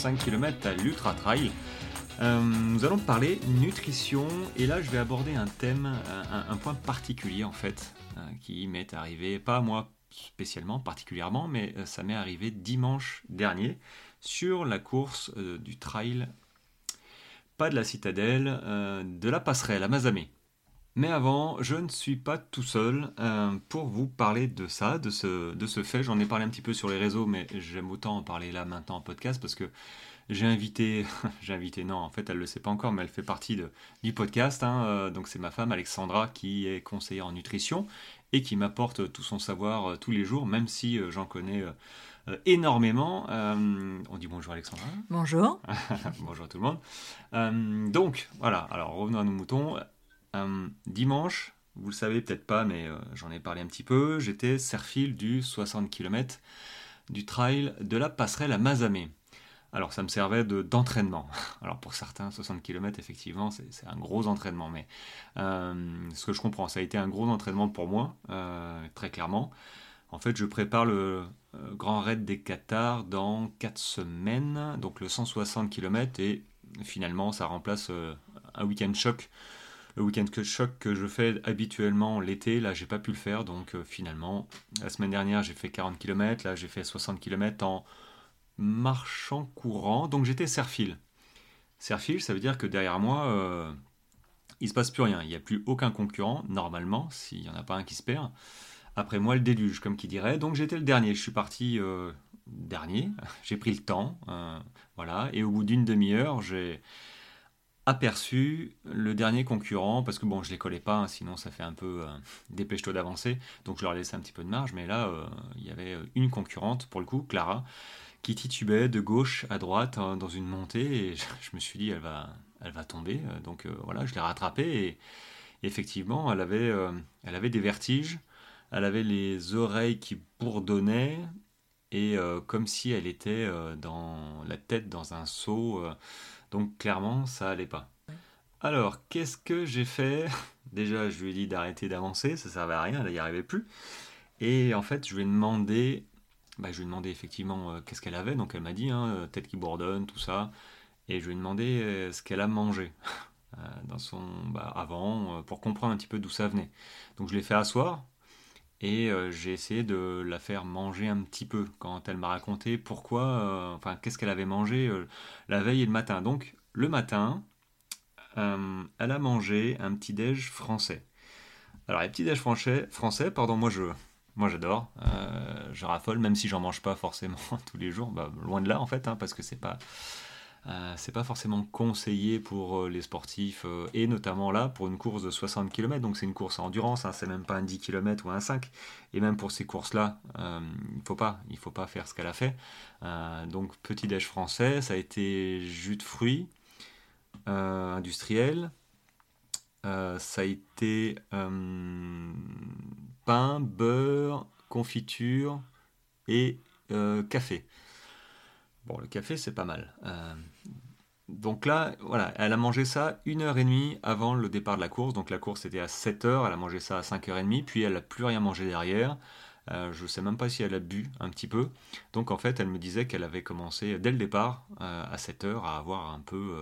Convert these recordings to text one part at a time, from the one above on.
5 km à l'Ultra Trail. Euh, nous allons parler nutrition et là je vais aborder un thème, un, point particulier en fait, euh, qui m'est arrivé, pas moi spécialement, particulièrement, mais euh, ça m'est arrivé dimanche dernier sur la course du trail, pas de la citadelle, de la passerelle à Mazamé. Mais avant, je ne suis pas tout seul euh, pour vous parler de ça, de ce, de ce fait. J'en ai parlé un petit peu sur les réseaux, mais j'aime autant en parler là maintenant en podcast parce que j'ai invité, j'ai invité, non, en fait, elle ne le sait pas encore, mais elle fait partie de, du podcast. Hein, euh, donc, c'est ma femme Alexandra qui est conseillère en nutrition et qui m'apporte tout son savoir euh, tous les jours, même si j'en connais énormément. on dit bonjour Alexandra. Bonjour. bonjour à tout le monde. donc, voilà, alors revenons à nos moutons. Euh, dimanche, vous le savez peut-être pas, mais euh, j'en ai parlé un petit peu, j'étais serfil du 60 km du trail de la passerelle à Mazamé. Alors ça me servait d'entraînement. Alors pour certains, 60 km, effectivement, c'est un gros entraînement. Mais euh, ce que je comprends, ça a été un gros entraînement pour moi, très clairement. En fait, je prépare le Grand Raid des Qatars dans 4 semaines, donc le 160 km, et finalement ça remplace un week-end choc week-end que choc que je fais habituellement l'été, là j'ai pas pu le faire, donc euh, finalement, la semaine dernière j'ai fait 40 km, là j'ai fait 60 km en marchant courant, donc j'étais serfil. Serfil, ça veut dire que derrière moi, euh, il se passe plus rien, il n'y a plus aucun concurrent, normalement, s'il n'y en a pas un qui se perd. Après moi, le déluge, comme qui dirait, donc j'étais le dernier, je suis parti euh, dernier, j'ai pris le temps, voilà, et au bout d'une demi-heure, j'ai aperçu le dernier concurrent, parce que bon, je les collais pas, hein, sinon ça fait un peu euh, dépêche-toi d'avancer, donc je leur laissais un petit peu de marge, mais là, euh, il y avait une concurrente, pour le coup, Clara, qui titubait de gauche à droite hein, dans une montée, et je, me suis dit, elle va, elle va tomber, euh, donc voilà, je l'ai rattrapée, et, effectivement, elle avait des vertiges, elle avait les oreilles qui bourdonnaient, et comme si elle était dans la tête dans un seau donc clairement, ça allait pas. Alors, qu'est-ce que j'ai fait? Déjà, je lui ai dit d'arrêter d'avancer, ça servait à rien, elle n'y arrivait plus. Et en fait, je lui ai demandé, bah, je lui ai demandé effectivement euh, qu'est-ce qu'elle avait. Donc elle m'a dit, hein, euh, tête qui bourdonne, tout ça. Et je lui ai demandé euh, ce qu'elle a mangé dans son, bah, avant, pour comprendre un petit peu d'où ça venait. Donc je l'ai fait asseoir, et j'ai essayé de la faire manger un petit peu quand elle m'a raconté pourquoi, enfin qu'est-ce qu'elle avait mangé la veille et le matin. Donc le matin, elle a mangé un petit déj français. Alors les petits déj français, français, pardon, moi je, moi j'adore, je raffole même si j'en mange pas forcément tous les jours, bah, loin de là en fait, hein, parce que c'est pas euh, c'est pas forcément conseillé pour euh, les sportifs euh, et notamment là pour une course de 60 km donc c'est une course à endurance hein, c'est même pas un 10 km ou un 5 et même pour ces courses là il faut pas il faut pas faire ce qu'elle a fait. Donc petit déj français ça a été jus de fruits industriel ça a été pain beurre confiture et café Bon, le café, c'est pas mal. Euh, donc là, voilà, elle a mangé ça une heure et demie avant le départ de la course. Donc la course était à 7 heures, elle a mangé ça à 5h30, puis elle n'a plus rien mangé derrière. Euh, je ne sais même pas si elle a bu un petit peu. Donc en fait, elle me disait qu'elle avait commencé dès le départ, euh, à 7 heures, à avoir un peu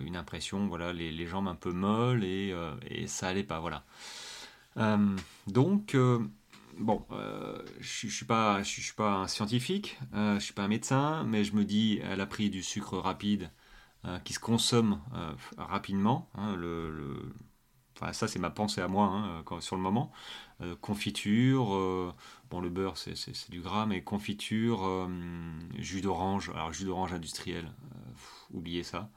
une impression, voilà, les, jambes un peu molles et, et ça allait pas, voilà. donc bon, euh, je ne suis, pas, un scientifique, euh, je ne suis pas un médecin, mais je me dis, elle a pris du sucre rapide euh, qui se consomme rapidement. Hein, Enfin, ça, c'est ma pensée à moi hein, sur le moment. confiture, bon, le beurre, c'est du gras, mais confiture, jus d'orange, alors jus d'orange industriel, oubliez ça.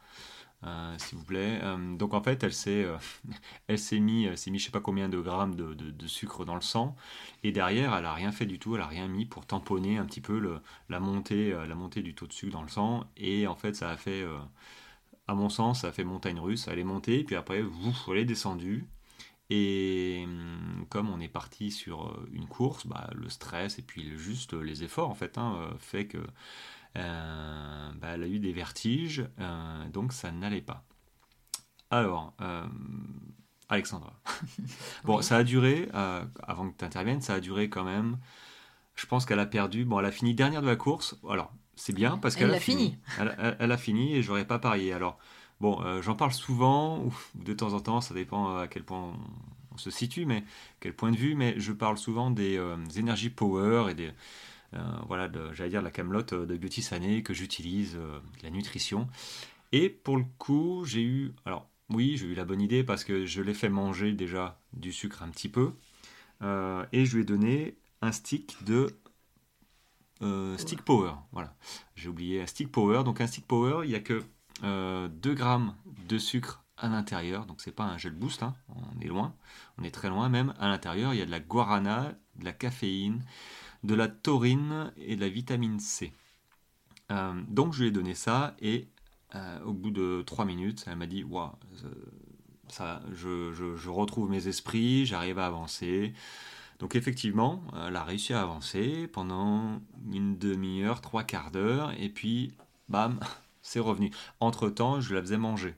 Euh, s'il vous plaît. Euh, donc en fait, elle s'est, euh, elle s'est mis, s'est mis je sais pas combien de grammes de, sucre dans le sang, et derrière, elle a rien fait du tout, elle a rien mis pour tamponner un petit peu la montée, la montée du taux de sucre dans le sang, et en fait, ça a fait, à mon sens, ça a fait montagne russe. Elle est montée, puis après, vous, elle est descendue. Et hum, comme on est parti sur une course, bah, le stress et puis juste les efforts en fait hein, fait que euh, bah, elle a eu des vertiges, euh, donc ça n'allait pas. Alors, euh, Alexandra. bon, ça a duré, avant que tu interviennes, ça a duré quand même. Je pense qu'elle a perdu. Bon, elle a fini dernière de la course. Alors, c'est bien parce Elle qu'elle a l'a fini. fini. Elle, elle- elle a fini et j'aurais pas parié. Alors, bon, euh, j'en parle souvent, ou de temps en temps, ça dépend à quel point on, on se situe, mais quel point de vue, mais je parle souvent des euh, énergies power et des. Euh, voilà, j'allais dire la camelote de Beauty Sané que j'utilise, euh, la nutrition. Et pour le coup, j'ai eu. Alors, oui, j'ai eu la bonne idée parce que je l'ai fait manger déjà du sucre un petit peu. euh, et je lui ai donné un stick de. euh, stick Power, voilà. J'ai oublié un stick Power. Donc un stick Power, il n'y a que euh, 2 grammes de sucre à l'intérieur. Donc c'est pas un gel boost, hein. on est loin, on est très loin même. À l'intérieur, il y a de la guarana, de la caféine, de la taurine et de la vitamine C. Euh, donc je lui ai donné ça et euh, au bout de 3 minutes, elle m'a dit Waouh, ça, je, retrouve mes esprits, j'arrive à avancer. Donc effectivement, euh, elle a réussi à avancer pendant une demi-heure, trois quarts d'heure, et puis bam, c'est revenu. Entre-temps, je la faisais manger.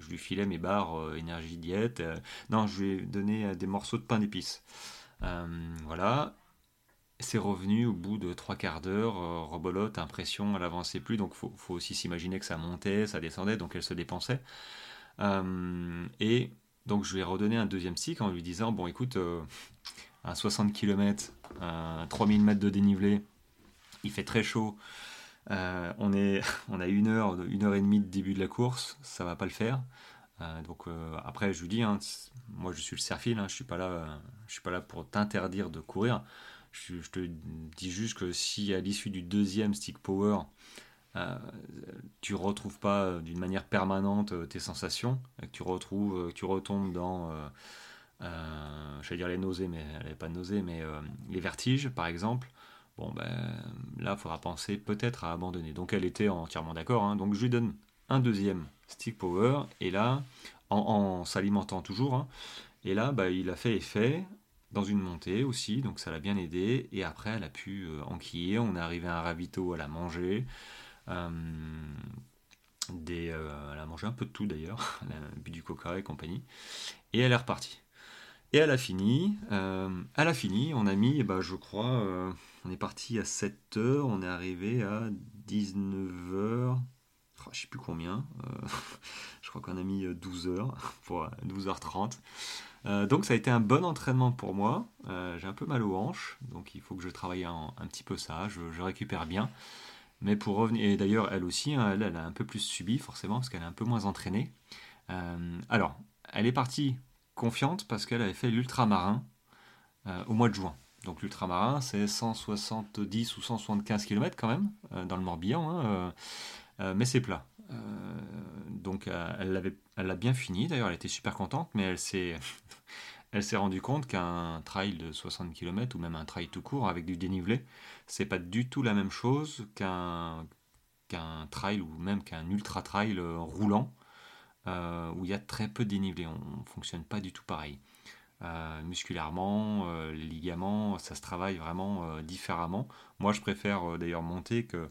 Je lui filais mes barres énergie diète. non, je lui ai donné des morceaux de pain d'épices. Voilà. C'est revenu au bout de trois quarts d'heure, euh, rebolote, impression, elle avançait plus, donc faut, faut aussi s'imaginer que ça montait, ça descendait, donc elle se dépensait. Euh, et donc je lui ai redonné un deuxième stick en lui disant, bon écoute, euh, à 60 km, à 3000 mètres de dénivelé, il fait très chaud, euh, on, est, on a une heure, une heure et demie de début de la course, ça va pas le faire. Donc après je lui dis, hein, moi je suis le serfil, hein, je suis suis pas là pour t'interdire de courir. Je, te dis juste que si à l'issue du deuxième stick power, euh, tu retrouves pas euh, d'une manière permanente euh, tes sensations, que tu retrouves, que tu retombes dans, j'allais dire les nausées, mais pas de mais les vertiges par exemple. Bon ben là, il faudra penser peut-être à abandonner. Donc elle était entièrement d'accord. hein. Donc je lui donne un deuxième stick power et là, en, en s'alimentant toujours, hein, et là, bah, il a fait effet dans une montée aussi, donc ça l'a bien aidé. Et après, elle a pu euh, enquiller. On est arrivé à un ravito, elle a mangé. Euh, des, euh, elle a mangé un peu de tout d'ailleurs. Elle a bu du coca et compagnie. Et elle est repartie. Et elle a fini. elle a fini. On a mis, eh ben, je crois, on est parti à 7h. On est arrivé à 19h. Oh, je sais plus combien. je crois qu'on a mis euh, 12 heures pour euh, 12h30. Euh, donc ça a été un bon entraînement pour moi. Euh, J'ai un peu mal aux hanches, donc il faut que je travaille un, petit peu ça. Je, récupère bien. Mais pour revenir, et d'ailleurs elle aussi, hein, elle, a un peu plus subi forcément parce qu'elle est un peu moins entraînée. Euh, alors, elle est partie confiante parce qu'elle avait fait l'ultramarin au mois de juin. Donc l'ultramarin, c'est 170 ou 175 km quand même dans le Morbihan, hein, mais c'est plat. Euh, donc euh, elle l'avait, elle l'a bien fini. D'ailleurs, elle était super contente, mais elle s'est, elle s'est rendue compte qu'un trail de 60 km ou même un trail tout court avec du dénivelé, c'est pas du tout la même chose qu'un qu'un trail ou même qu'un ultra trail euh, roulant euh, où il y a très peu de dénivelé. On ne fonctionne pas du tout pareil. Euh, musculairement, euh, ligaments, ça se travaille vraiment euh, différemment. Moi, je préfère euh, d'ailleurs monter que,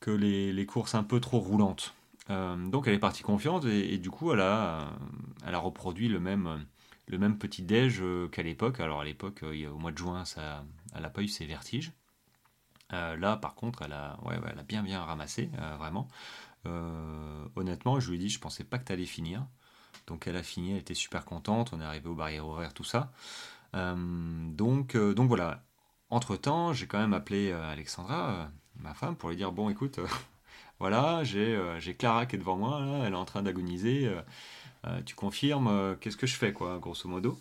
que les, les courses un peu trop roulantes. Euh, donc, elle est partie confiante et, du coup, elle a, euh, elle a reproduit le même, le même petit déj euh, qu'à l'époque. Alors, à l'époque, au mois de juin, ça, elle n'a pas eu ses vertiges. Là, par contre, elle a, ouais, elle a bien bien ramassé, vraiment. Honnêtement, je lui ai dit, je pensais pas que tu allais finir. Donc elle a fini, elle était super contente, on est arrivé aux barrières horaires, tout ça. Donc, donc voilà. Entre-temps, j'ai quand même appelé euh, Alexandra, euh, ma femme, pour lui dire, bon écoute, euh, voilà, j'ai Clara qui est devant moi, là, elle est en train d'agoniser, tu confirmes, qu'est-ce que je fais, quoi, grosso modo.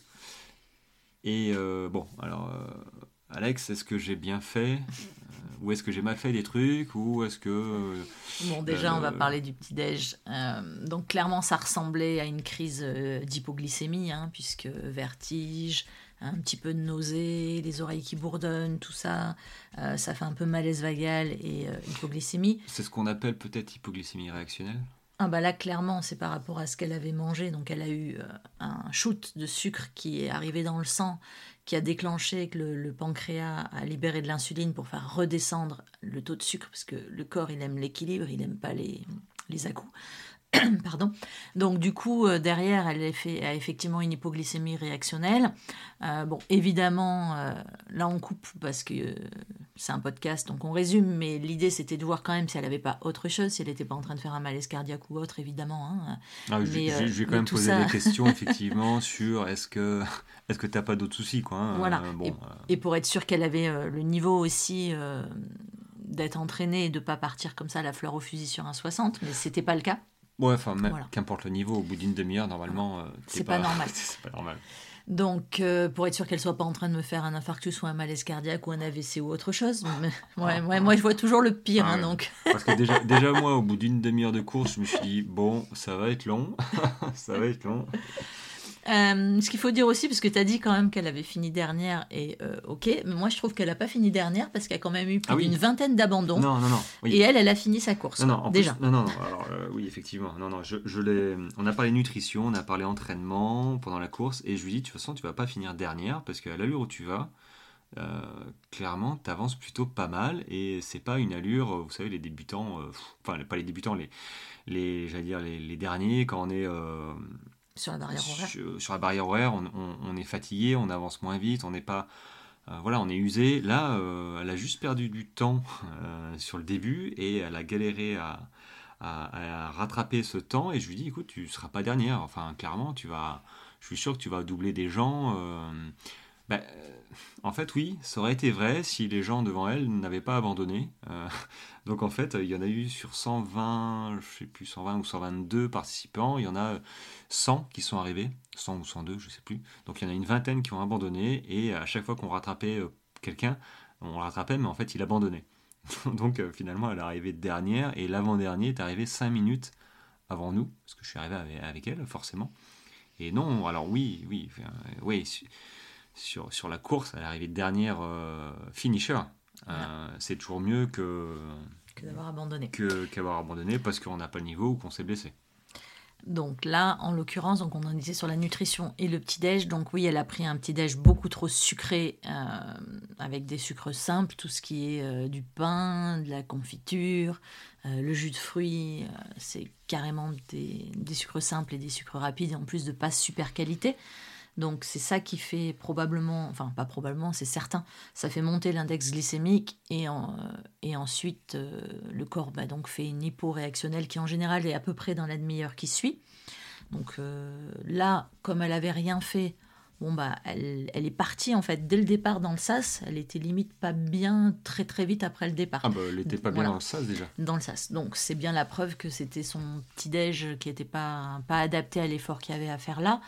Et euh, bon, alors, euh, Alex, est-ce que j'ai bien fait Ou est-ce que j'ai mal fait des trucs Ou est-ce que... euh, Bon, déjà, on va parler du petit-déj. Donc, clairement, ça ressemblait à une crise d'hypoglycémie, hein, puisque vertige, un petit peu de nausée, les oreilles qui bourdonnent, tout ça. euh, ça fait un peu malaise vagal et euh, hypoglycémie. C'est ce qu'on appelle peut-être hypoglycémie réactionnelle Ah bah là, clairement, c'est par rapport à ce qu'elle avait mangé. Donc, elle a eu euh, un shoot de sucre qui est arrivé dans le sang, qui a déclenché que le, le pancréas a libéré de l'insuline pour faire redescendre le taux de sucre, parce que le corps, il aime l'équilibre, il n'aime pas les, les à-coups. Pardon. Donc du coup, euh, derrière, elle a, fait, a effectivement une hypoglycémie réactionnelle. Euh, bon, évidemment, euh, là on coupe parce que c'est un podcast, donc on résume, mais l'idée c'était de voir quand même si elle n'avait pas autre chose, si elle n'était pas en train de faire un malaise cardiaque ou autre, évidemment. Hein. Ah, je, vais quand même poser des questions, effectivement, sur est-ce que est-ce que tu n'as pas d'autres soucis, quoi. Hein, voilà. et, pour être sûr qu'elle avait le niveau aussi d'être entraînée et de pas partir comme ça la fleur au fusil sur un 60, mais c'était pas le cas. Ouais, enfin, qu'importe le niveau, au bout d'une demi-heure, normalement, euh, c'est pas, normal. c'est pas normal. Donc, euh, pour être sûr qu'elle soit pas en train de me faire un infarctus ou un malaise cardiaque ou un AVC ou autre chose. ouais, ouais, moi, je vois toujours le pire. Ah hein, donc. Parce que déjà, déjà moi, au bout d'une demi-heure de course, je me suis dit, bon, ça va être long. ça va être long. Euh, ce qu'il faut dire aussi, parce que tu as dit quand même qu'elle avait fini dernière, et euh, ok, mais moi je trouve qu'elle n'a pas fini dernière parce qu'elle a quand même eu plus ah d'une vingtaine d'abandons. Non, non, non. Et elle, elle a fini sa course. Non, non, déjà. non, non, non. Alors, euh, oui, effectivement. Non, non, je, je l'ai. On a parlé nutrition, on a parlé entraînement pendant la course, et je lui dis, de toute façon, tu vas pas finir dernière parce qu'à l'allure où tu vas, clairement, tu avances plutôt pas mal et c'est pas une allure, vous savez, les débutants, enfin, pas les débutants, les, les j'allais dire, les, les, derniers, quand on est sur la barrière horaire Sur, la barrière horaire, on, est fatigué, on avance moins vite, on n'est pas. Euh, voilà, on est usé. Là, euh, elle a juste perdu du temps euh, sur le début et elle a galéré à, rattraper ce temps. Et je lui dis, écoute, tu seras pas dernière. Enfin, clairement, tu vas. Je suis sûr que tu vas doubler des gens. Ben, en fait, oui, ça aurait été vrai si les gens devant elle n'avaient pas abandonné. Euh, donc en fait, il y en a eu sur 120, je sais plus, 120 ou 122 participants, il y en a 100 qui sont arrivés, 100 ou 102, je sais plus. Donc il y en a une vingtaine qui ont abandonné et à chaque fois qu'on rattrapait euh, quelqu'un, on rattrapait, mais en fait, il abandonnait. donc euh, finalement, elle est arrivée dernière et l'avant-dernier est arrivé 5 minutes avant nous, parce que je suis arrivé avec, elle, forcément. Et non, alors oui, oui, oui sur, sur la course, à l'arrivée dernière euh, finisher. Euh, c'est toujours mieux que, que d'avoir abandonné. Que, qu'avoir abandonné parce qu'on n'a pas le niveau ou qu'on s'est blessé. Donc là, en l'occurrence, donc on en disait sur la nutrition et le petit-déj. Donc oui, elle a pris un petit-déj beaucoup trop sucré, euh, avec des sucres simples, tout ce qui est du pain, de la confiture, le jus de fruits. c'est carrément des, des, sucres simples et des sucres rapides, en plus de pas super qualité. Donc c'est ça qui fait probablement, enfin pas probablement, c'est certain, ça fait monter l'index glycémique et, et ensuite euh, le corps bah, donc fait une hyporéactionnelle qui en général est à peu près dans la demi-heure qui suit. Donc euh, là, comme elle avait rien fait, bon bah elle, elle, est partie en fait dès le départ dans le sas. Elle était limite pas bien très très vite après le départ. Ah bah elle était pas bien dans le sas déjà. Dans le sas. Donc c'est bien la preuve que c'était son petit déj qui n'était pas pas adapté à l'effort qu'il y avait à faire là.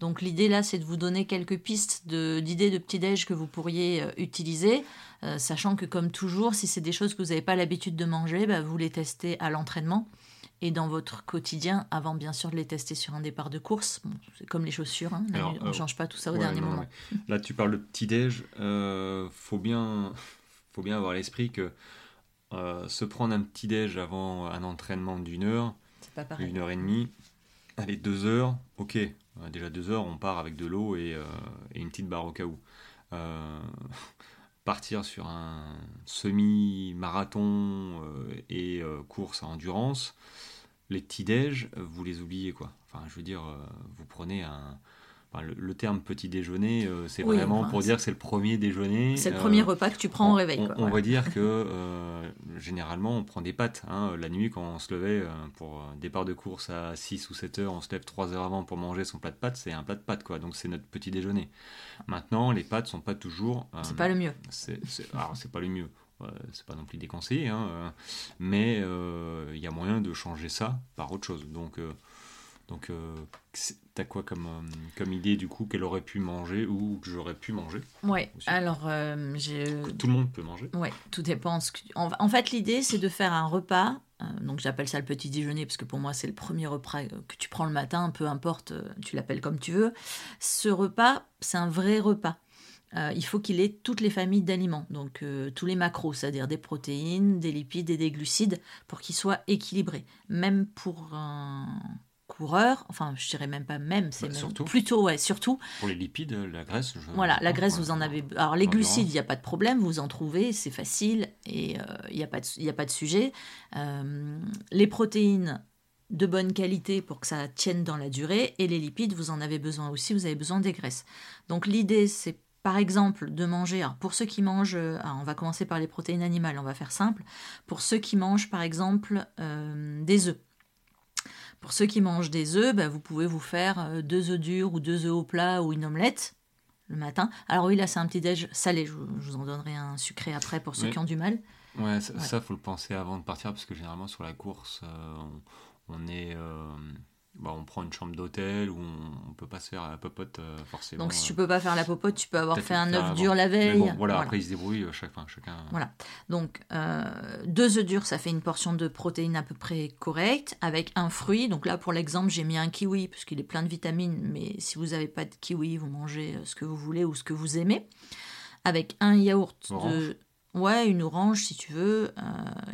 Donc l'idée là, c'est de vous donner quelques pistes d'idées de, petit-déj que vous pourriez euh, utiliser, euh, sachant que comme toujours, si c'est des choses que vous n'avez pas l'habitude de manger, bah, vous les testez à l'entraînement et dans votre quotidien, avant bien sûr de les tester sur un départ de course. c'est comme les chaussures, hein. on ne euh, change pas tout ça au dernier moment. Là, tu parles de petit-déj, il faut, bien, faut bien avoir l'esprit que se prendre un petit-déj avant un entraînement d'une heure, une heure et demie, allez, deux heures, ok, euh, déjà deux heures, on part avec de l'eau et, euh, une petite barre au cas où. Euh, partir sur un semi-marathon et course à endurance, les petits déj, vous les oubliez quoi. Enfin, je veux dire, vous prenez un, le, terme petit déjeuner, euh, c'est vraiment pour dire que c'est le premier déjeuner. C'est le premier euh, repas que tu prends au réveil. On, va dire que euh, généralement on prend des pâtes. Hein, la nuit quand on se levait pour départ de course à 6 ou 7 heures, on se lève 3 heures avant pour manger son plat de pâtes, c'est un plat de pâtes quoi. Donc c'est notre petit déjeuner. Maintenant les pâtes sont pas toujours. c'est pas le mieux. C'est, alors c'est pas le mieux c'est pas non plus déconseillé, hein, mais il y a moyen de changer ça par autre chose. Donc, donc, euh, t'as quoi comme, euh, comme idée du coup qu'elle aurait pu manger ou que j'aurais pu manger Ouais, alors euh, j'ai. Tout le monde peut manger Ouais, tout dépend. En, fait, l'idée c'est de faire un repas. donc, j'appelle ça le petit déjeuner parce que pour moi, c'est le premier repas que tu prends le matin, peu importe, tu l'appelles comme tu veux. Ce repas, c'est un vrai repas. il faut qu'il ait toutes les familles d'aliments, donc tous les macros, c'est-à-dire des protéines, des lipides et des glucides, pour qu'il soit équilibré. Même pour un enfin je dirais même pas même, c'est bah, plutôt ouais, surtout. Pour les lipides, la graisse. voilà, la graisse vous en avez. Alors les glucides, il n'y a pas de problème, vous en trouvez, c'est facile et il euh, n'y a pas de, a pas de sujet. Euh, les protéines, de bonne qualité pour que ça tienne dans la durée. Et les lipides, vous en avez besoin aussi, vous avez besoin des graisses. Donc l'idée, c'est par exemple de manger, alors pour ceux qui mangent, euh, on va commencer par les protéines animales, on va faire simple, pour ceux qui mangent par exemple euh, des œufs. Pour ceux qui mangent des œufs, bah, vous pouvez vous faire euh, deux œufs durs ou deux œufs au plat ou une omelette le matin. Alors oui, là c'est un petit déj salé, je, vous en donnerai un sucré après pour ceux qui ont du mal. Ouais, ça, faut le penser avant de partir parce que généralement sur la course, on, est bah, on prend une chambre d'hôtel ou on, peut pas se faire la popote euh, forcément. Donc si tu peux pas faire la popote, tu peux avoir fait un œuf dur la veille. voilà, après ils se débrouillent euh, chacun. chacun. Voilà. Donc euh, deux œufs durs, ça fait une portion de protéines à peu près correcte avec un fruit. Donc là pour l'exemple, j'ai mis un kiwi parce qu'il est plein de vitamines. Mais si vous n'avez pas de kiwi, vous mangez ce que vous voulez ou ce que vous aimez. Avec un yaourt de Ouais, une orange si tu veux,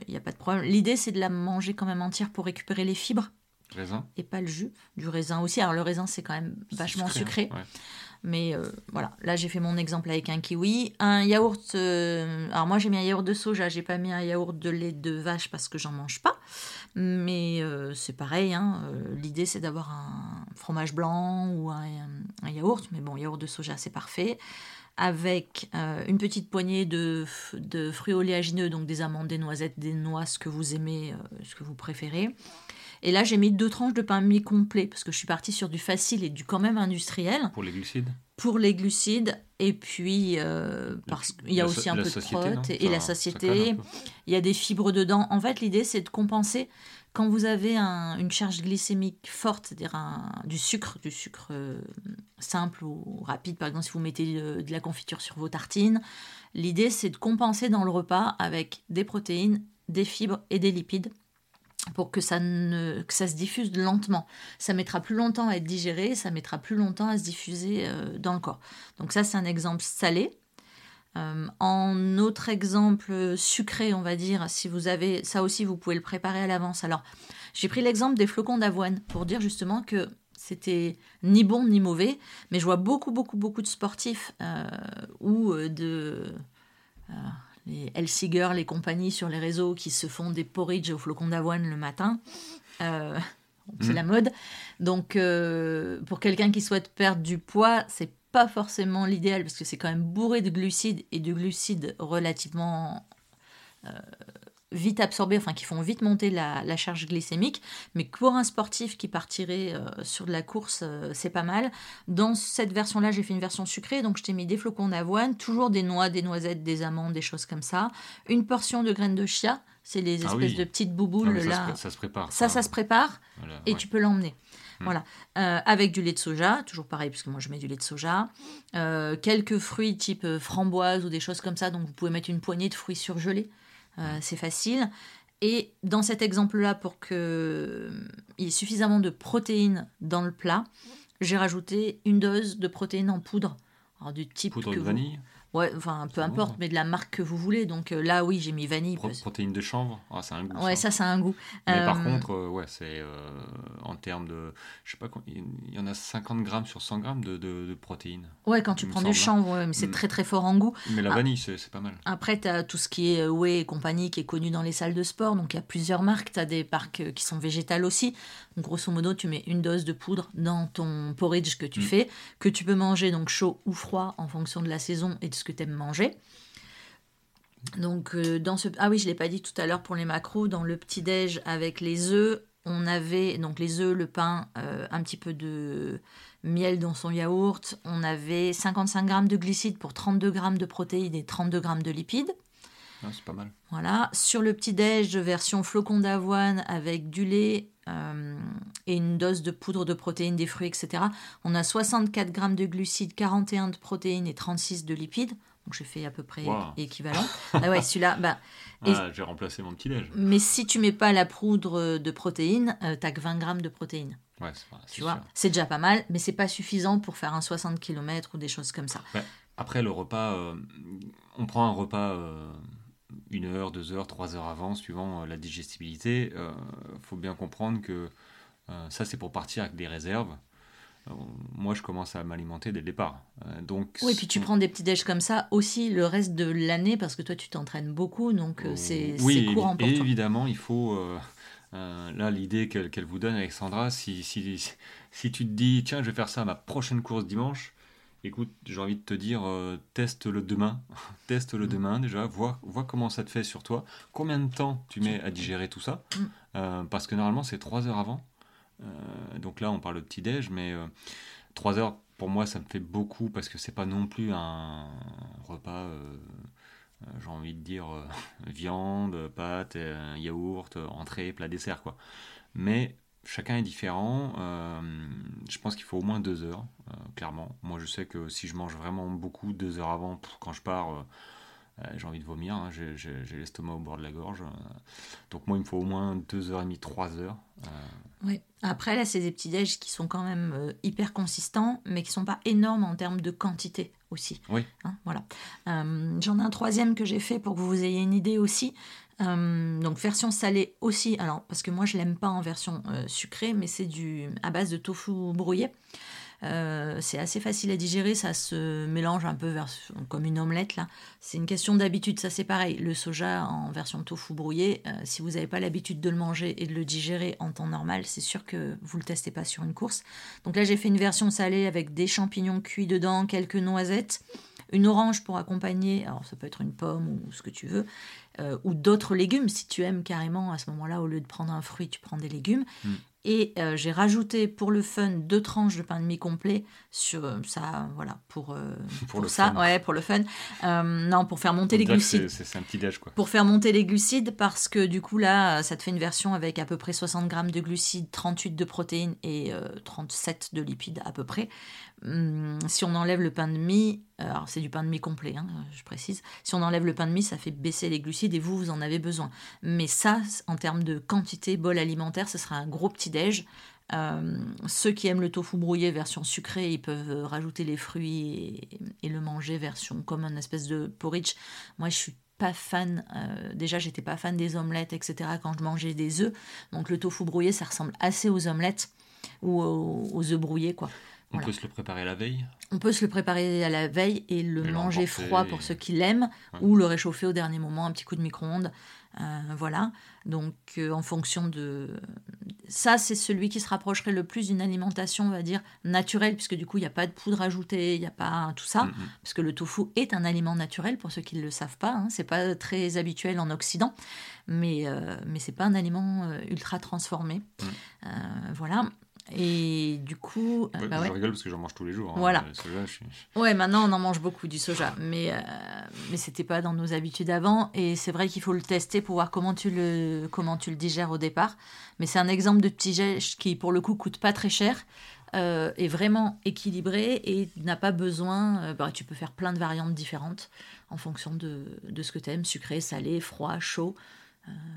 il n'y a pas de problème. L'idée c'est de la manger quand même entière pour récupérer les fibres. Raisin. Et pas le jus, du raisin aussi. Alors le raisin c'est quand même vachement sucré. Hein. Mais euh, voilà, là j'ai fait mon exemple avec un kiwi. Un yaourt, euh, alors moi j'ai mis un yaourt de soja, j'ai pas mis un yaourt de lait de vache parce que j'en mange pas. Mais euh, c'est pareil, hein. l'idée c'est d'avoir un fromage blanc ou un, un, yaourt. Mais bon, yaourt de soja c'est parfait. Avec une petite poignée de, de, fruits oléagineux, donc des amandes, des noisettes, des noix, ce que vous aimez, ce que vous préférez. Et là, j'ai mis deux tranches de pain mi-complet parce que je suis partie sur du facile et du quand même industriel. Pour les glucides Pour les glucides. Et puis, euh, parce qu'il y a aussi un peu de prot et, la satiété. Il y a des fibres dedans. En fait, l'idée, c'est de compenser quand vous avez une charge glycémique forte, c'est-à-dire du sucre, du sucre euh, simple ou rapide, par exemple si vous mettez de la confiture sur vos tartines, l'idée c'est de compenser dans le repas avec des protéines, des fibres et des lipides pour que ça, se diffuse lentement. Ça mettra plus longtemps à être digéré, ça mettra plus longtemps à se diffuser euh, dans le corps. Donc ça, c'est un exemple salé. Euh, en autre exemple sucré, on va dire, si vous avez ça aussi, vous pouvez le préparer à l'avance. Alors, j'ai pris l'exemple des flocons d'avoine pour dire justement que c'était ni bon ni mauvais, mais je vois beaucoup, beaucoup, beaucoup de sportifs euh, ou de les Elsie les compagnies sur les réseaux qui se font des porridge au flocon d'avoine le matin. Euh, c'est la mm. mode. Donc, euh, pour quelqu'un qui souhaite perdre du poids, c'est pas forcément l'idéal parce que c'est quand même bourré de glucides et de glucides relativement euh, vite absorbés, enfin qui font vite monter la, charge glycémique. Mais pour un sportif qui partirait euh, sur de la course, euh, c'est pas mal. Dans cette version-là, j'ai fait une version sucrée, donc je t'ai mis des flocons d'avoine, toujours des noix, des noisettes, des amandes, des choses comme ça. Une portion de graines de chia, c'est les ah espèces de petites bouboules ça là. Se, ça se prépare. Ça, ça, se prépare et tu peux l'emmener. Hmm. Voilà, euh, avec du lait de soja, toujours pareil, puisque moi je mets du lait de soja. quelques fruits type framboise ou des choses comme ça, donc vous pouvez mettre une poignée de fruits surgelés. Euh, c'est facile. Et dans cet exemple-là, pour qu'il euh, y ait suffisamment de protéines dans le plat, j'ai rajouté une dose de protéines en poudre. Alors, du type poudre de vanille Ouais, enfin, peu importe, mais de la marque que vous voulez. Donc euh, là, oui, j'ai mis vanille. Protéines de chanvre, ah, c'est un goût. Ouais, ça, a un goût. Mais par euh, contre, euh, ouais, c'est en termes de. Je sais pas, il y en a 50 grammes sur 100 grammes de, de, protéines. Ouais, quand tu prends du chanvre, mais c'est mm. très très fort en goût. Mais la ah. vanille, c'est pas mal. Après, tu as tout ce qui est whey et compagnie qui est connu dans les salles de sport. Donc il y a plusieurs marques. Tu as des parcs qui sont végétales aussi. Donc, grosso modo, tu mets une dose de poudre dans ton porridge que tu mm. fais, que tu peux manger donc chaud ou froid en fonction de la saison et de ce que tu aimes manger. Donc, euh, dans ce. Ah oui, je ne l'ai pas dit tout à l'heure pour les macros. Dans le petit-déj avec les œufs, on avait donc les œufs, le pain, euh, un petit peu de miel dans son yaourt. On avait 55 grammes de glucides pour 32 grammes de protéines et 32 grammes de lipides. Ah, c'est pas mal. Voilà. Sur le petit-déj, version flocon d'avoine avec du lait euh, et une dose de poudre de protéines, des fruits, etc. On a 64 grammes de glucides, 41 de protéines et 36 de lipides. Donc j'ai fait à peu près équivalent. ah ouais, celui-là, bah, ah, j'ai remplacé mon petit déj. Mais si tu mets pas la poudre de protéines, euh, t'as que 20 grammes de protéines. Ouais, tu vois, c'est déjà pas mal, mais c'est pas suffisant pour faire un 60 km ou des choses comme ça. Après le repas, euh, on prend un repas euh, une heure, deux heures, trois heures avant, suivant la digestibilité. Il faut bien comprendre que ça c'est pour partir avec des réserves moi je commence à m'alimenter dès le départ. Euh, donc, oui, puis tu prends des petits déj comme ça aussi le reste de l'année parce que toi tu t'entraînes beaucoup, donc euh, c'est oui, courant pour évidemment, il faut. là, l'idée qu'elle vous donne, Alexandra, si, si, si, tu te dis, tiens, je vais faire ça à ma prochaine course dimanche, écoute, j'ai envie de te dire, teste-le demain. teste-le mm. demain déjà, vois, vois comment ça te fait sur toi. Combien de temps tu mets à digérer tout ça? Mm. Parce que normalement, c'est 3 heures avant. donc là, on parle de petit-déj, mais 3 heures pour moi, ça me fait beaucoup parce que c'est pas non plus un repas, euh, euh, j'ai envie de dire, euh, viande, pâtes, yaourt, entrée, plat, dessert, quoi. Mais chacun est différent. je pense qu'il faut au moins deux heures, clairement. Moi, je sais que si je mange vraiment beaucoup deux heures avant, quand je pars, j'ai envie de vomir. Hein, j'ai l'estomac au bord de la gorge. donc moi, il me faut au moins deux heures et demie, trois heures. Oui. Après, là, c'est des petits déj qui sont quand même euh, hyper consistants, mais qui sont pas énormes en termes de quantité aussi. Oui. Hein, voilà. Euh, j'en ai un troisième que j'ai fait pour que vous ayez une idée aussi. Euh, donc version salée aussi. Alors parce que moi je l'aime pas en version sucrée, mais c'est du à base de tofu brouillé. Euh, c'est assez facile à digérer, ça se mélange un peu comme une omelette là. C'est une question d'habitude, ça c'est pareil. Le soja en version tofu brouillé, euh, si vous n'avez pas l'habitude de le manger et de le digérer en temps normal, c'est sûr que vous le testez pas sur une course. Donc là j'ai fait une version salée avec des champignons cuits dedans, quelques noisettes, une orange pour accompagner, alors ça peut être une pomme ou ce que tu veux, euh, ou d'autres légumes si tu aimes carrément à ce moment-là au lieu de prendre un fruit tu prends des légumes mm. Et euh, j'ai rajouté pour le fun deux tranches de pain de mie complet sur euh, ça, voilà, pour, euh, pour, ça, ouais, pour le fun. non, pour faire monter les glucides. C'est un petit déj, quoi. Pour faire monter les glucides, parce que du coup, là, ça te fait une version avec à peu près 60 grammes de glucides, 38 de protéines et 37 de lipides à peu près. Hum, si on enlève le pain de mie, alors c'est du pain de mie complet, hein, je précise, si on enlève le pain de mie, ça fait baisser les glucides et vous, vous en avez besoin. Mais ça, en termes de quantité, bol alimentaire, ce sera un gros petit déj. Euh, ceux qui aiment le tofu brouillé version sucrée, ils peuvent rajouter les fruits et, le manger version comme une espèce de porridge. Moi, je suis pas fan. Euh, déjà, j'étais pas fan des omelettes, etc. quand je mangeais des œufs. Donc, le tofu brouillé, ça ressemble assez aux omelettes ou aux, aux œufs brouillés, quoi. On peut se le préparer la veille On peut se le préparer à la veille et le manger froid pour ceux qui l'aiment, ou le réchauffer au dernier moment, un petit coup de micro-ondes. Euh, voilà. Donc, euh, en fonction de. Ça, c'est celui qui se rapprocherait le plus d'une alimentation, on va dire, naturelle, puisque du coup, il n'y a pas de poudre ajoutée, il n'y a pas tout ça. Parce que le tofu est un aliment naturel, pour ceux qui ne le savent pas. Hein. C'est pas très habituel en Occident, mais, euh, mais c'est pas un aliment ultra transformé. Mm. voilà. Et du coup. Euh, bah je rigole parce que j'en mange tous les jours. Hein, voilà. Ouais, maintenant on en mange beaucoup du soja, mais, euh, mais c'était pas dans nos habitudes avant. Et c'est vrai qu'il faut le tester pour voir comment tu le, comment tu le digères au départ. Mais c'est un exemple de petit geste qui, pour le coup, coûte pas très cher. Euh, est vraiment équilibré et n'a pas besoin. Euh, bah, tu peux faire plein de variantes différentes en fonction de, de ce que tu aimes sucré, salé, froid, chaud.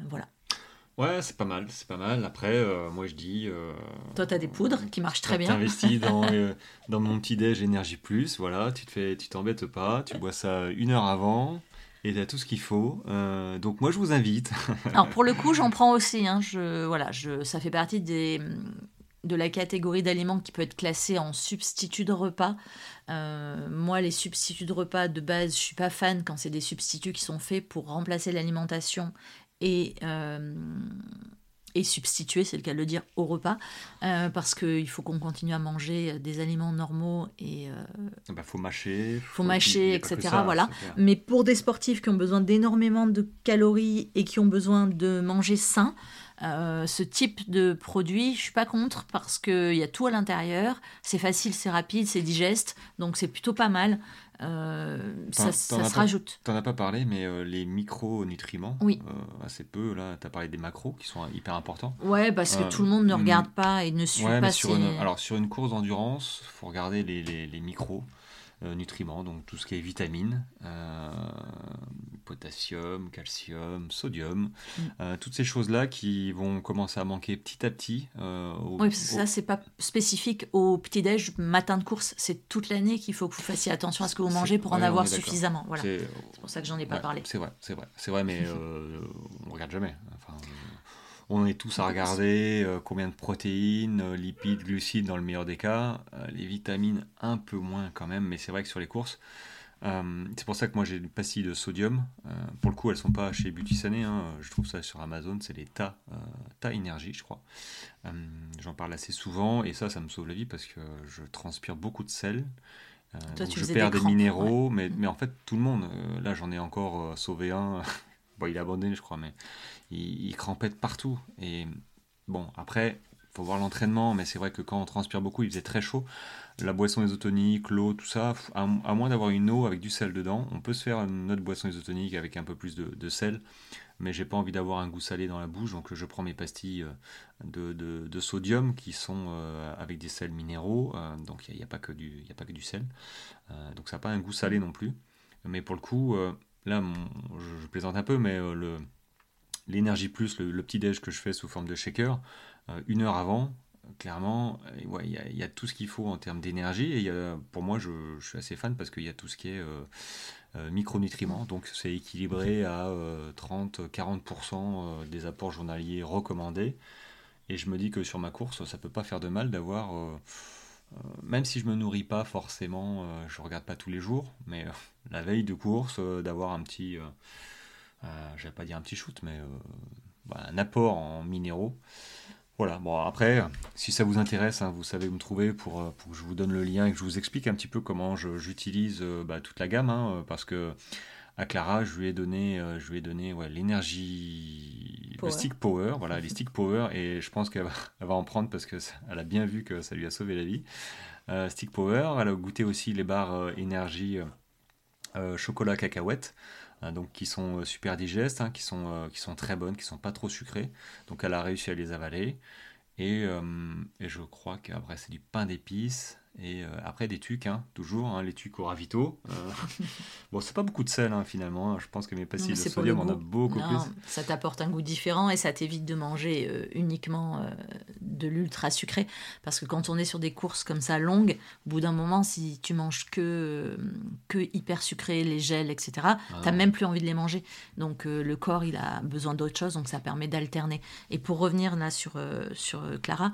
voilà. Ouais, c'est pas mal, c'est pas mal. Après, euh, moi je dis. Euh, Toi, tu as des poudres qui marchent très bien. Tu investis dans, euh, dans mon petit déj Énergie Plus, voilà, tu te fais, tu t'embêtes pas, tu bois ça une heure avant. Et tu as tout ce qu'il faut. donc moi je vous invite. Alors pour le coup, j'en prends aussi. Hein, je, voilà, je, ça fait partie des, de la catégorie d'aliments qui peut être classée en substitut de repas. moi, les substituts de repas de base, je suis pas fan quand c'est des substituts qui sont faits pour remplacer l'alimentation et, euh, et substituer, c'est le cas de le dire, au repas, euh, parce qu'il faut qu'on continue à manger des aliments normaux et... Il euh, bah, faut mâcher. Faut, mâcher, etc. voilà. Mais pour des sportifs qui ont besoin d'énormément de calories et qui ont besoin de manger sain, ce type de produit, je suis pas contre parce qu'il y a tout à l'intérieur, c'est facile, c'est rapide, c'est digeste, donc c'est plutôt pas mal. Euh, ça, se rajoute. Tu n'en as pas parlé, mais euh, les micronutriments, oui. Euh, assez peu. Là, tu as parlé des macros qui sont hyper importants. Ouais, parce que tout le monde ne regarde pas et ne suit pas. Sur une, alors, sur une course d'endurance, il faut regarder les, les, les micros. Euh, nutriments, donc tout ce qui est vitamines, euh, potassium, calcium, sodium, mm. euh, toutes ces choses-là qui vont commencer à manquer petit à petit. oui, parce que ça, c'est pas spécifique au petit-déj, matin de course, c'est toute l'année qu'il faut que vous fassiez attention à ce que vous mangez pour en avoir suffisamment. Voilà. C'est pour ça que j'en ai pas parlé. C'est vrai, c'est vrai, c'est vrai, mais on regarde jamais. Enfin, on est tous à regarder euh, combien de protéines, euh, lipides, glucides dans le meilleur des cas. Euh, les vitamines, un peu moins quand même, mais c'est vrai que sur les courses, c'est pour ça que moi j'ai une pastille de sodium. Pour le coup, elles sont pas chez Beauty hein. Je trouve ça sur Amazon. C'est les Ta, euh, Ta Énergie, je crois. J'en parle assez souvent et ça, ça me sauve la vie parce que je transpire beaucoup de sel. je perds des, minéraux, mais, mais, en fait, tout le monde. là, j'en ai encore sauvé un. Bon, il est abandonné, je crois, mais il, il partout. Et bon, après, faut voir l'entraînement, mais c'est vrai que quand on transpire beaucoup, il faisait très chaud. La boisson isotonique, l'eau, tout ça, à, moins d'avoir une eau avec du sel dedans, on peut se faire une autre boisson isotonique avec un peu plus de, sel, mais j'ai pas envie d'avoir un goût salé dans la bouche, donc je prends mes pastilles euh, de, sodium qui sont euh, avec des sels minéraux, euh, donc il n'y a, a pas que du sel, donc ça n'a pas un goût salé non plus, mais pour le coup, là, je, plaisante un peu, mais le l'énergie plus, le, petit déj que je fais sous forme de shaker, une heure avant, clairement, euh, il y, a tout ce qu'il faut en termes d'énergie. Et pour moi, je, suis assez fan parce qu'il y a tout ce qui est euh, euh, micronutriments. Donc, c'est équilibré à 30-40% des apports journaliers recommandés. Et je me dis que sur ma course, ça peut pas faire de mal d'avoir, même si je me nourris pas forcément, je regarde pas tous les jours, mais la veille de course, d'avoir un petit, je vais pas dire un petit shoot, mais bah, un apport en minéraux. Voilà, bon après, si ça vous intéresse, hein, vous savez où me trouver pour, euh, que je vous donne le lien et que je vous explique un petit peu comment j'utilise euh, bah, toute la gamme, hein, parce que à Clara, je lui ai donné, euh, je lui ai donné ouais, l'énergie, le stick power, voilà, les stick power, et je pense qu'elle va, va, en prendre parce qu'elle a bien vu que ça lui a sauvé la vie. stick power, elle a goûté aussi les barres énergie chocolat cacahuète. Donc qui sont euh, super digestes, hein, qui, sont, euh, qui sont très bonnes, qui sont pas trop sucrées. Donc elle a réussi à les avaler. Et, euh, et je crois qu'après c'est du pain d'épices. Et euh, après, des tucs, hein, toujours, hein, les tucs au ravito. Euh, bon, c'est pas beaucoup de sel hein, finalement. Je pense que mes pastilles de sodium en a beaucoup plus. Ça t'apporte un goût différent et ça t'évite de manger euh, uniquement de l'ultra sucré. Parce que quand on est sur des courses comme ça longues, au bout d'un moment, si tu manges que, que hyper sucré, les gels, etc., ah. t'as même plus envie de les manger. Donc le corps, il a besoin d'autre chose, donc ça permet d'alterner. Et pour revenir là sur, sur Clara,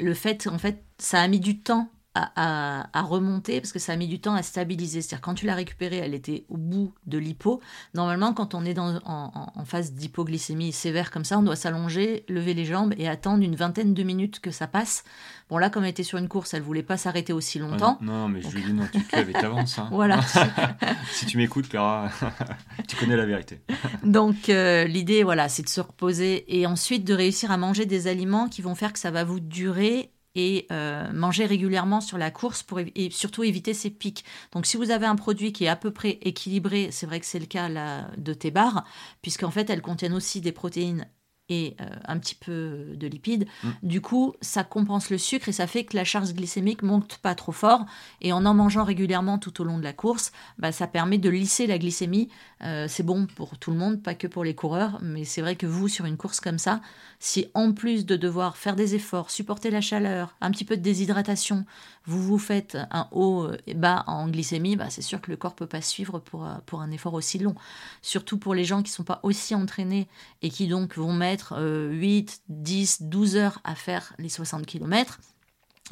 le fait, en fait, ça a mis du temps à, remonter parce que ça a mis du temps à stabiliser. C'est-à-dire quand tu l'as récupérée, elle était au bout de l'hypo. Normalement, quand on est dans, en, phase d'hypoglycémie sévère comme ça, on doit s'allonger, lever les jambes et attendre une vingtaine de minutes que ça passe. Bon là, comme elle était sur une course, elle voulait pas s'arrêter aussi longtemps. non, mais je lui dis non, tu te lèves et t'avances. Hein. voilà. si tu m'écoutes, Clara, tu connais la vérité. Donc euh, l'idée, voilà, c'est de se reposer et ensuite de réussir à manger des aliments qui vont faire que ça va vous durer et euh, manger régulièrement sur la course pour et surtout éviter ces pics. Donc si vous avez un produit qui est à peu près équilibré, c'est vrai que c'est le cas là, de tes barres, puisqu'en fait elles contiennent aussi des protéines et euh, un petit peu de lipides. Mm. Du coup, ça compense le sucre et ça fait que la charge glycémique monte pas trop fort. Et en en mangeant régulièrement tout au long de la course, bah, ça permet de lisser la glycémie. Euh, c'est bon pour tout le monde, pas que pour les coureurs. Mais c'est vrai que vous, sur une course comme ça, si en plus de devoir faire des efforts, supporter la chaleur, un petit peu de déshydratation, vous vous faites un haut et bas en glycémie, bah, c'est sûr que le corps peut pas suivre pour, euh, pour un effort aussi long. Surtout pour les gens qui sont pas aussi entraînés et qui donc vont mettre 8, 10, 12 heures à faire les 60 km.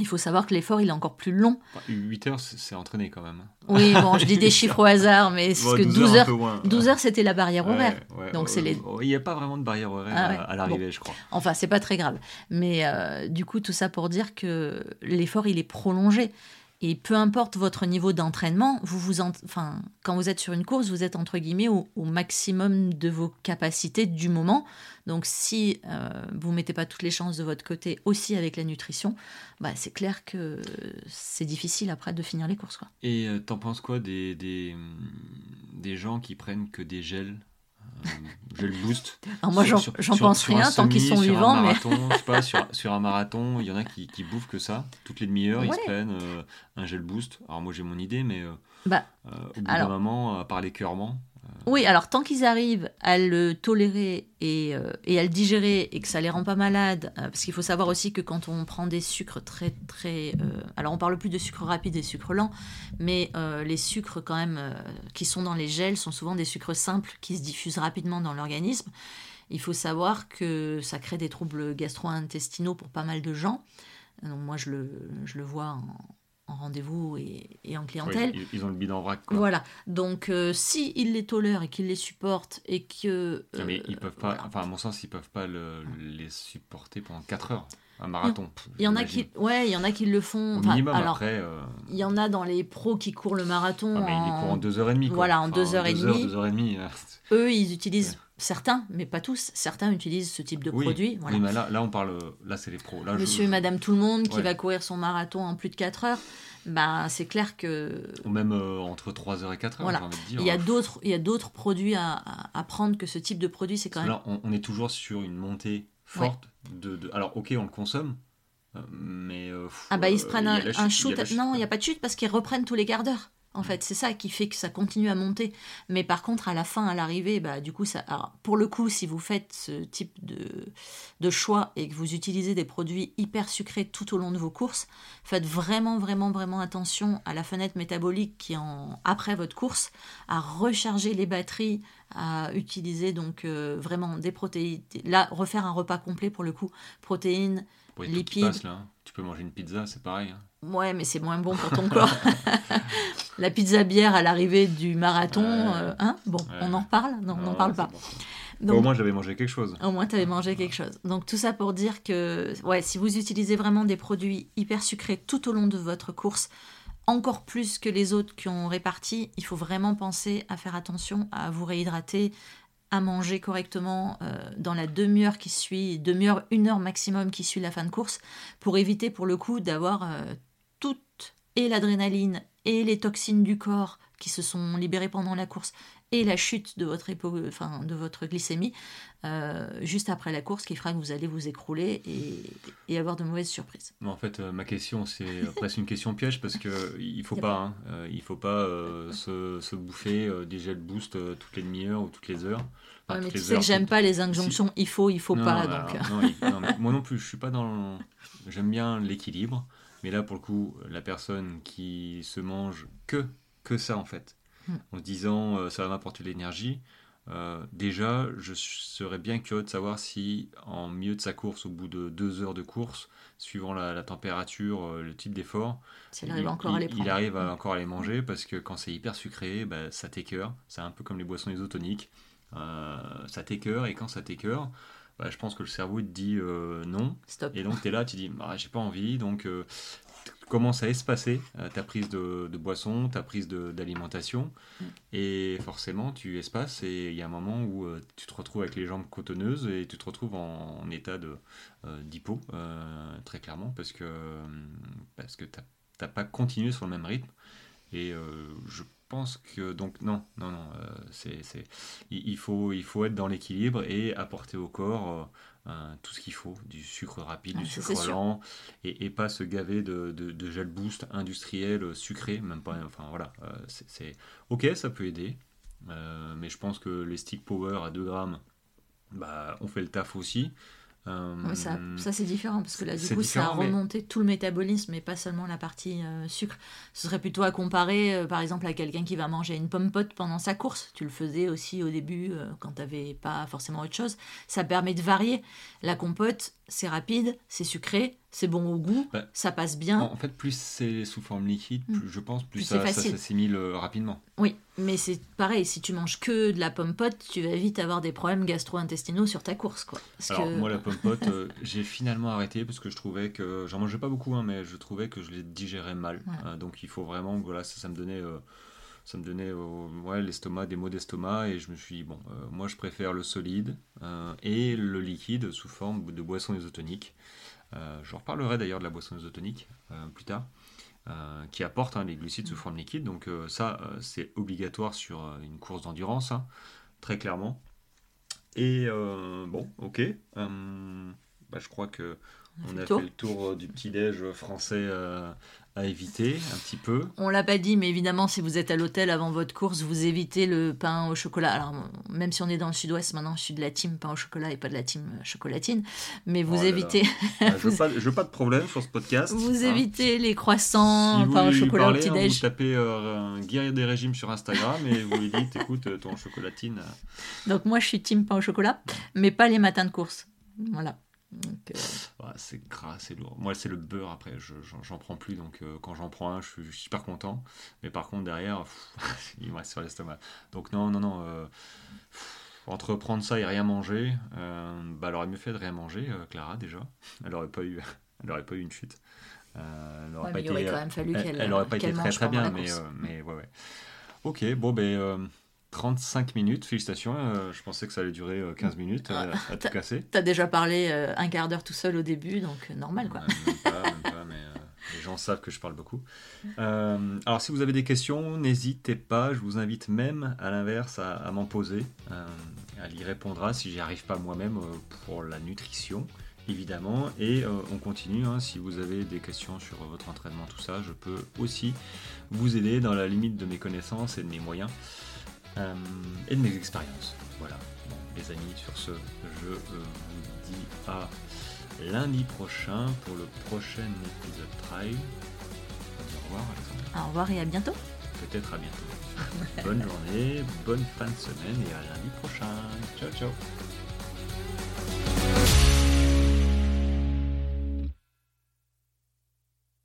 Il faut savoir que l'effort, il est encore plus long. 8 heures, c'est entraîné quand même. Oui, bon, je dis des chiffres au hasard, mais ce que 12 heures, 12 heures, c'était la barrière horaire. Donc c'est les... Il n'y a pas vraiment de barrière horaire ah à, l'arrivée, je crois. Enfin, c'est pas très grave. Mais euh, du coup, tout ça pour dire que l'effort, il est prolongé. Et peu importe votre niveau d'entraînement, vous vous enfin, quand vous êtes sur une course, vous êtes entre guillemets au, maximum de vos capacités du moment. Donc si euh, vous mettez pas toutes les chances de votre côté aussi avec la nutrition, bah, c'est clair que c'est difficile après de finir les courses. Et euh, t'en penses quoi des, des, des gens qui prennent que des gels je le boost. Alors moi, j'en pense rien tant qu'ils sont vivants. mais... je sais pas, sur, sur, un marathon, il y en a qui, qui bouffent que ça. Toutes les demi-heures, ils se prennent euh, un gel boost. Alors moi, j'ai mon idée, mais euh, bah, euh, au bout d'un moment, à part l'écœurement, oui, alors tant qu'ils arrivent à le tolérer et, euh, et, à le digérer et que ça les rend pas malades, euh, parce qu'il faut savoir aussi que quand on prend des sucres très très, euh, alors on parle plus de sucre rapide et sucre lent, mais les sucres quand même qui sont dans les gels sont souvent des sucres simples qui se diffusent rapidement dans l'organisme. Il faut savoir que ça crée des troubles gastro-intestinaux pour pas mal de gens. Donc moi je le, je le vois en, en rendez-vous et, et en clientèle. Oui, ils, ils ont le bide en vrac. Quoi. Voilà. Donc, euh, si ils les tolèrent et qu'ils les supportent et que. Mais euh, ils peuvent pas, voilà. enfin à mon sens, ils peuvent pas le- les supporter pendant 4 heures. Un marathon. Il y en a qui, ouais, il y en a qui le font. Enfin, minimum, alors, après. euh, il y en a dans les pros qui courent le marathon. ah, mais il est en- court en 2h30. Voilà, en deux heures et demie. 2 heures et demie. euh, Eux, ils utilisent Ouais. Certains, mais pas tous. Certains utilisent ce type de Oui, produit. Voilà. oui, mais là, là, on parle. Là, c'est les pros. Là, je- Monsieur et Madame tout le monde qui Ouais. va courir son marathon en plus de 4 heures. Bah, c'est clair que Ou même euh, entre 3h et 4h, Voilà. j'ai envie de dire. il y a d'autres, il y a d'autres produits à, prendre que ce type de produit. C'est quand même. là, on, on est toujours sur une montée forte. De, de- Alors, ok, on le consomme, euh, mais. euh, Ah bah ils se prennent un, un chute, il y a shoot. non, il n'y a pas de chute parce qu'ils reprennent tous les quarts d'heure. En fait, c'est ça qui fait que ça continue à monter. Mais par contre, à la fin, à l'arrivée, bah, du coup, ça. alors, pour le coup, si vous faites ce type de, de choix et que vous utilisez des produits hyper sucrés tout au long de vos courses, faites vraiment, vraiment, vraiment attention à la fenêtre métabolique qui est en, après votre course, à recharger les batteries, à utiliser donc euh, vraiment des protéines. Là, refaire un repas complet pour le coup, protéines, lipides. là, hein. Tu peux manger une pizza, c'est pareil. hein. Ouais, mais c'est moins bon pour ton corps. la pizza bière à l'arrivée du marathon, Ouais. euh, hein? Bon, Ouais. on en parle Non, on n'en parle pas. bon. Donc, Au moins, j'avais mangé quelque chose. au moins, tu avais mangé quelque chose. Donc, tout ça pour dire que, ouais, si vous utilisez vraiment des produits hyper sucrés tout au long de votre course, encore plus que les autres qui ont réparti, il faut vraiment penser à faire attention à vous réhydrater, à manger correctement euh, dans la demi-heure qui suit, demi-heure, une heure maximum qui suit la fin de course, pour éviter pour le coup d'avoir euh, toute et l'adrénaline et les toxines du corps qui se sont libérées pendant la course et la chute de votre, hypo- enfin, de votre glycémie euh, juste après la course qui fera que vous allez vous écrouler et, et avoir de mauvaises surprises. En fait, euh, ma question, c'est presque une question piège parce que il faut pas, hein, euh, il faut pas euh, se, se bouffer des gels boost toutes les demi-heures ou toutes les heures. Enfin, Ouais, mais toutes tu sais que heures, j'aime toutes- pas les injonctions il faut, il faut Non, pas. mais donc, alors, non, il- non, mais moi non plus, je suis pas dans. J'aime bien l'équilibre, mais là pour le coup, la personne qui se mange que que ça en fait, Mm. en se disant euh, ça va m'apporter de l'énergie. euh, déjà, je serais bien curieux de savoir si, en milieu de sa course, au bout de deux heures de course, suivant la, la température, euh, le type d'effort, si elle arrive encore à les il, arrive à, encore à les manger parce que quand c'est hyper sucré, bah, ça t'écœure. C'est un peu comme les boissons isotoniques. Ça t'écœure et quand ça t'écœure, bah, je pense que le cerveau te dit euh, non. Stop. Et donc tu es là, tu dis ah, j'ai pas envie. Donc euh, tu commences à espacer ta prise de, de boisson, ta prise d'alimentation? Mm. Et forcément tu espaces et il y a un moment où euh, tu te retrouves avec les jambes cotonneuses et tu te retrouves en, en état de euh, d'hypo, très clairement, parce que, parce que tu n'as pas continué sur le même rythme. Et je pense que donc non, non, non, euh, c'est, c'est, il, faut, il faut être dans l'équilibre et apporter au corps euh, tout ce qu'il faut, du sucre rapide, Ah, du sucre lent, et, et pas se gaver de, de, de gel boost industriel euh, sucré, même pas, enfin voilà, euh, c'est, c'est- ok, ça peut aider, mais je pense que les stick power à 2 grammes, bah, on fait le taf aussi. Euh, ça, ça c'est différent parce que là du coup ça a mais- remonté tout le métabolisme et pas seulement la partie euh, sucre. Ce serait plutôt à comparer euh, par exemple à quelqu'un qui va manger une pomme pote pendant sa course. Tu le faisais aussi au début quand tu n'avais pas forcément autre chose. Ça permet de varier. La compote c'est rapide, c'est sucré, c'est bon au goût, Bah, ça passe bien. En fait, plus c'est sous forme liquide, Mm. plus, je pense, plus, Plus ça, ça s'assimile euh, rapidement. Oui, mais c'est pareil, si tu manges que de la pomme pote, tu vas vite avoir des problèmes gastro-intestinaux sur ta course. Quoi. Parce Alors, que- moi, la pomme pote, euh, j'ai finalement arrêté parce que je trouvais que. J'en mangeais pas beaucoup, hein, mais je trouvais que je les digérais mal. Ouais. Euh, donc, il faut vraiment. Voilà, ça, ça me donnait. euh, ça me donnait euh, ouais, l'estomac, des maux d'estomac, et je me suis dit, bon, moi je préfère le solide et le liquide sous forme de boisson isotonique. Euh, je reparlerai d'ailleurs de la boisson isotonique euh, plus tard, euh, qui apporte hein, les glucides sous forme liquide. Donc euh, ça, euh, c'est obligatoire sur une course d'endurance, hein, très clairement. Et bon, ok. Bah, je crois que On a on fait a le tour. fait le tour du petit-déj français euh, à éviter un petit peu. On l'a pas dit, mais évidemment, si vous êtes à l'hôtel avant votre course, vous évitez le pain au chocolat. Alors, même si on est dans le sud-ouest, maintenant, je suis de la team pain au chocolat et pas de la team chocolatine. Mais vous Oh là là. évitez, Ah, je veux pas, je veux pas de problème sur ce podcast. vous hein. évitez les croissants, Si pain au chocolat au parler, hein, petit-déj. vous tapez euh, un guerrier des régimes sur Instagram et vous lui dites écoute, ton chocolatine. euh, Donc, moi, je suis team pain au chocolat, mais pas les matins de course. Voilà. Euh, Ouais, c'est gras, c'est lourd. Moi, c'est le beurre après, je- j'en prends plus, donc euh, quand j'en prends un, je suis, je suis super content. Mais par contre, derrière, pff, il me reste sur l'estomac. Donc, non, non, non. euh, pff, entre prendre ça et rien manger, euh, bah, elle aurait mieux fait de rien manger, Clara, déjà. Elle aurait pas eu, elle aurait pas eu une chute. Elle aurait ouais, pas mais il aurait été, quand même fallu elle, aurait pas été très très bien, mais, mais ouais, ouais. Ok, bon, ben. Euh, 35 minutes, félicitations. euh, je pensais que ça allait durer euh, 15 minutes euh, à tout casser. T'as déjà parlé euh, un quart d'heure tout seul au début, donc euh, normal quoi. Même pas, même pas, mais euh, les gens savent que je parle beaucoup. Euh, alors, si vous avez des questions, n'hésitez pas. Je vous invite même, à l'inverse, à, à m'en poser. Euh, elle y répondra si j'y arrive pas moi-même euh, pour la nutrition, évidemment. Et euh, on continue. hein. si vous avez des questions sur votre entraînement, tout ça, je peux aussi vous aider dans la limite de mes connaissances et de mes moyens euh, et de mes expériences. Voilà. Bon, les amis, sur ce, je euh, vous dis à lundi prochain pour le prochain épisode Trail. Au revoir, Alexandre. Au revoir et à bientôt. Peut-être à bientôt. bonne journée, bonne fin de semaine et à lundi prochain. Ciao, ciao.